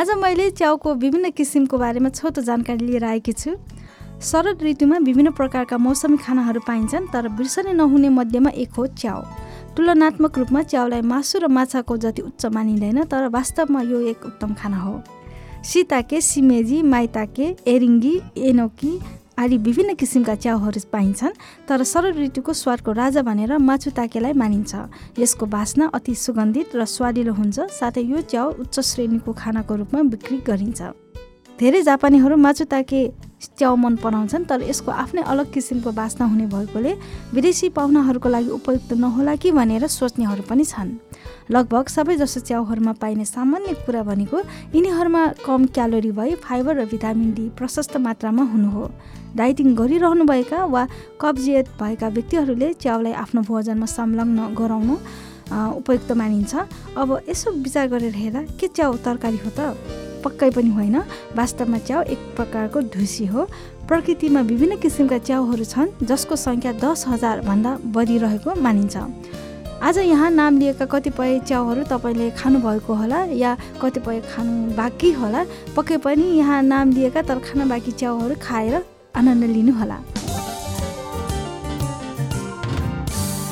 आज मैले च्याउको विभिन्न किसिमको बारेमा छोटो जानकारी लिएर आएकी छु। शरद ऋतुमा विभिन्न प्रकारका मौसमी खानाहरू पाइन्छन् तर बिर्सनै नहुने मध्येमा एक हो च्याउ। तुलनात्मक रूपमा च्याउलाई मासु र माछाको जति उच्च मानिँदैन तर वास्तवमा यो एक उत्तम खाना हो। सीताके सिमेजी माइताके एरिङ्गी एनोकी आदि विभिन्न किसिमका च्याउहरू पाइन्छन् तर शरद ऋतुको स्वादको राजा भनेर माछु ताकेलाई मानिन्छ। यसको बास्ना अति सुगन्धित र स्वादिलो हुन्छ साथै यो च्याउ उच्च श्रेणीको खानाको रूपमा बिक्री गरिन्छ। धेरै जापानीहरू माछु ताके च्याउ मन पराउँछन् तर यसको आफ्नै अलग किसिमको बास्ना हुने भएकोले विदेशी पाहुनाहरूको लागि उपयुक्त नहोला कि भनेर सोच्नेहरू पनि छन्। लगभग सबै जसो च्याउहरूमा पाइने सामान्य कुरा भनेको यिनीहरूमा कम क्यालोरी भई फाइबर र भिटामिन डी प्रशस्त मात्रामा हुनु हो। डाइटिङ गरिरहनुभएका वा कब्जियत भएका व्यक्तिहरूले च्याउलाई आफ्नो भोजनमा संलग्न गराउनु उपयुक्त मानिन्छ। अब यसो विचार गरेर हेर्दा के च्याउ तरकारी हो त? पक्कै पनि होइन। वास्तवमा च्याउ एक प्रकारको ढुसी हो। प्रकृतिमा विभिन्न किसिमका च्याउहरू छन् जसको सङ्ख्या दस हजारभन्दा बढी रहेको मानिन्छ। आज यहाँ नाम लिएका कतिपय च्याउहरू तपाईँले खानुभएको होला या कतिपय खानु बाँकी होला पक्कै पनि यहाँ नाम लिएका तर खान बाँकी च्याउहरू खाएर आनन्द लिनुहोला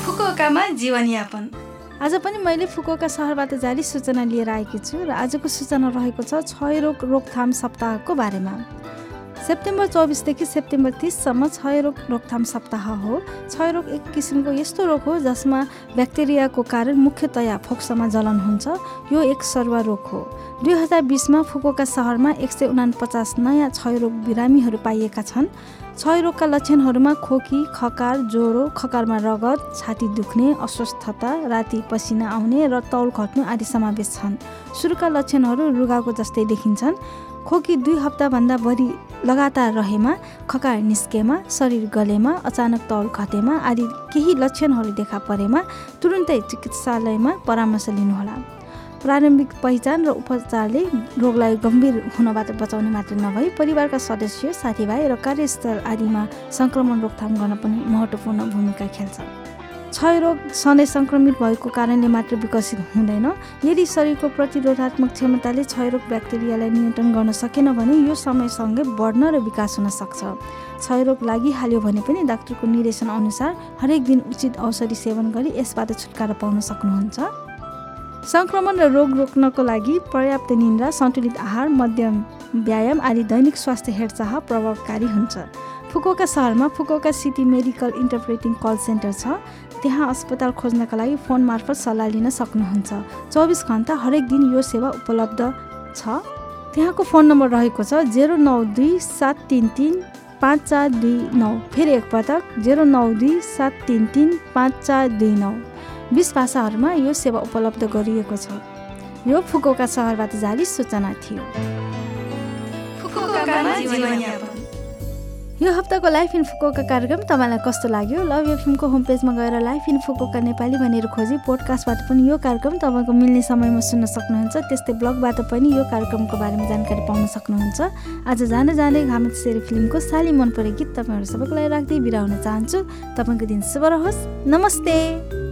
फुकुकामा जीवनयापन। आज पनि मैले फुकुका सहरबाट जारी सूचना लिएर आएकी छु र आजको सूचना रहेको छ क्षयरोग रोकथाम सप्ताहको बारेमा। सेप्टेम्बर चौबिसदेखि सेप्टेम्बर तिससम्म क्षयरोग रोकथाम सप्ताह हो। क्षयरोग एक किसिमको यस्तो रोग हो जसमा ब्याक्टेरियाको कारण मुख्यतया फोक्सोमा जलन हुन्छ। यो एक सरुवा रोग हो। दुई हजार बिसमा फुकोका सहरमा एक सय उनापचास नयाँ क्षयरोग बिरामीहरू पाइएका छन्। क्षयरोगका लक्षणहरूमा खोकी खकार ज्वरो खकारमा रगत छाती दुख्ने अस्वस्थता राति पसिना आउने र तौल घट्नु आदि समावेश छन्। सुरुका लक्षणहरू रुगाको जस्तै देखिन्छन्। खोकी दुई हप्ताभन्दा बढी लगातार रहेमा खकार निस्केमा शरीर गलेमा अचानक तौल घटेमा आदि केही लक्षणहरू देखा परेमा तुरुन्तै चिकित्सालयमा परामर्श लिनुहोला। प्रारम्भिक पहिचान र उपचारले रोगलाई गम्भीर हुनबाट बचाउने मात्र नभई परिवारका सदस्य साथीभाइ र कार्यस्थल आदिमा सङ्क्रमण रोकथाम गर्न पनि महत्त्वपूर्ण भूमिका खेल्छ। क्षयरोग सधैँ सङ्क्रमित भएको कारणले मात्र विकसित हुँदैन। यदि शरीरको प्रतिरोधात्मक क्षमताले क्षयरोग ब्याक्टेरियालाई नियन्त्रण गर्न सकेन भने यो समयसँगै बढ्न र विकास हुन सक्छ। क्षयरोग लागिहाल्यो भने पनि डाक्टरको निर्देशन अनुसार हरेक दिन उचित औषधि सेवन गरी यसबाट छुटकारा पाउन सक्नुहुन्छ। सङ्क्रमण र रोग रोक्नको लागि पर्याप्त निन्द्रा सन्तुलित आहार मध्यम व्यायाम आदि दैनिक स्वास्थ्य हेरचाह प्रभावकारी हुन्छ। फुकोका सहरमा Fukuoka city medical interpreting call centre छ। त्यहाँ अस्पताल खोज्नका लागि फोन मार्फत सल्लाह लिन सक्नुहुन्छ। चौबिस घन्टा हरेक दिन यो सेवा उपलब्ध छ। त्यहाँको फोन नम्बर रहेको छ जेरो नौ दुई सात तिन तिन पाँच चार दुई नौ। फेरि एकपटक जेरो नौ दुई सात तिन तिन पाँच चार दुई नौ। बिस भाषाहरूमा यो सेवा उपलब्ध गरिएको छ। यो फुकोका सहरबाट जारी सूचना थियो। यो हप्ताको लाइफ इन फुकोका कार्यक्रम तपाईँलाई कस्तो लाग्यो? लभ एफएमको होम पेजमा गएर लाइफ इन फुकोका नेपाली भनेर खोजी पोडकास्टबाट पनि यो कार्यक्रम तपाईँको मिल्ने समयमा सुन्न सक्नुहुन्छ। त्यस्तै ब्लगबाट पनि यो कार्यक्रमको बारेमा जानकारी पाउन सक्नुहुन्छ। आज जाँदै जाँदै घाम सेरी फिल्मको साली मन परे गीत तपाईँहरू सबैको लागि राख्दै बिराउन चाहन्छु। तपाईँको दिन शुभ रहोस्। नमस्ते!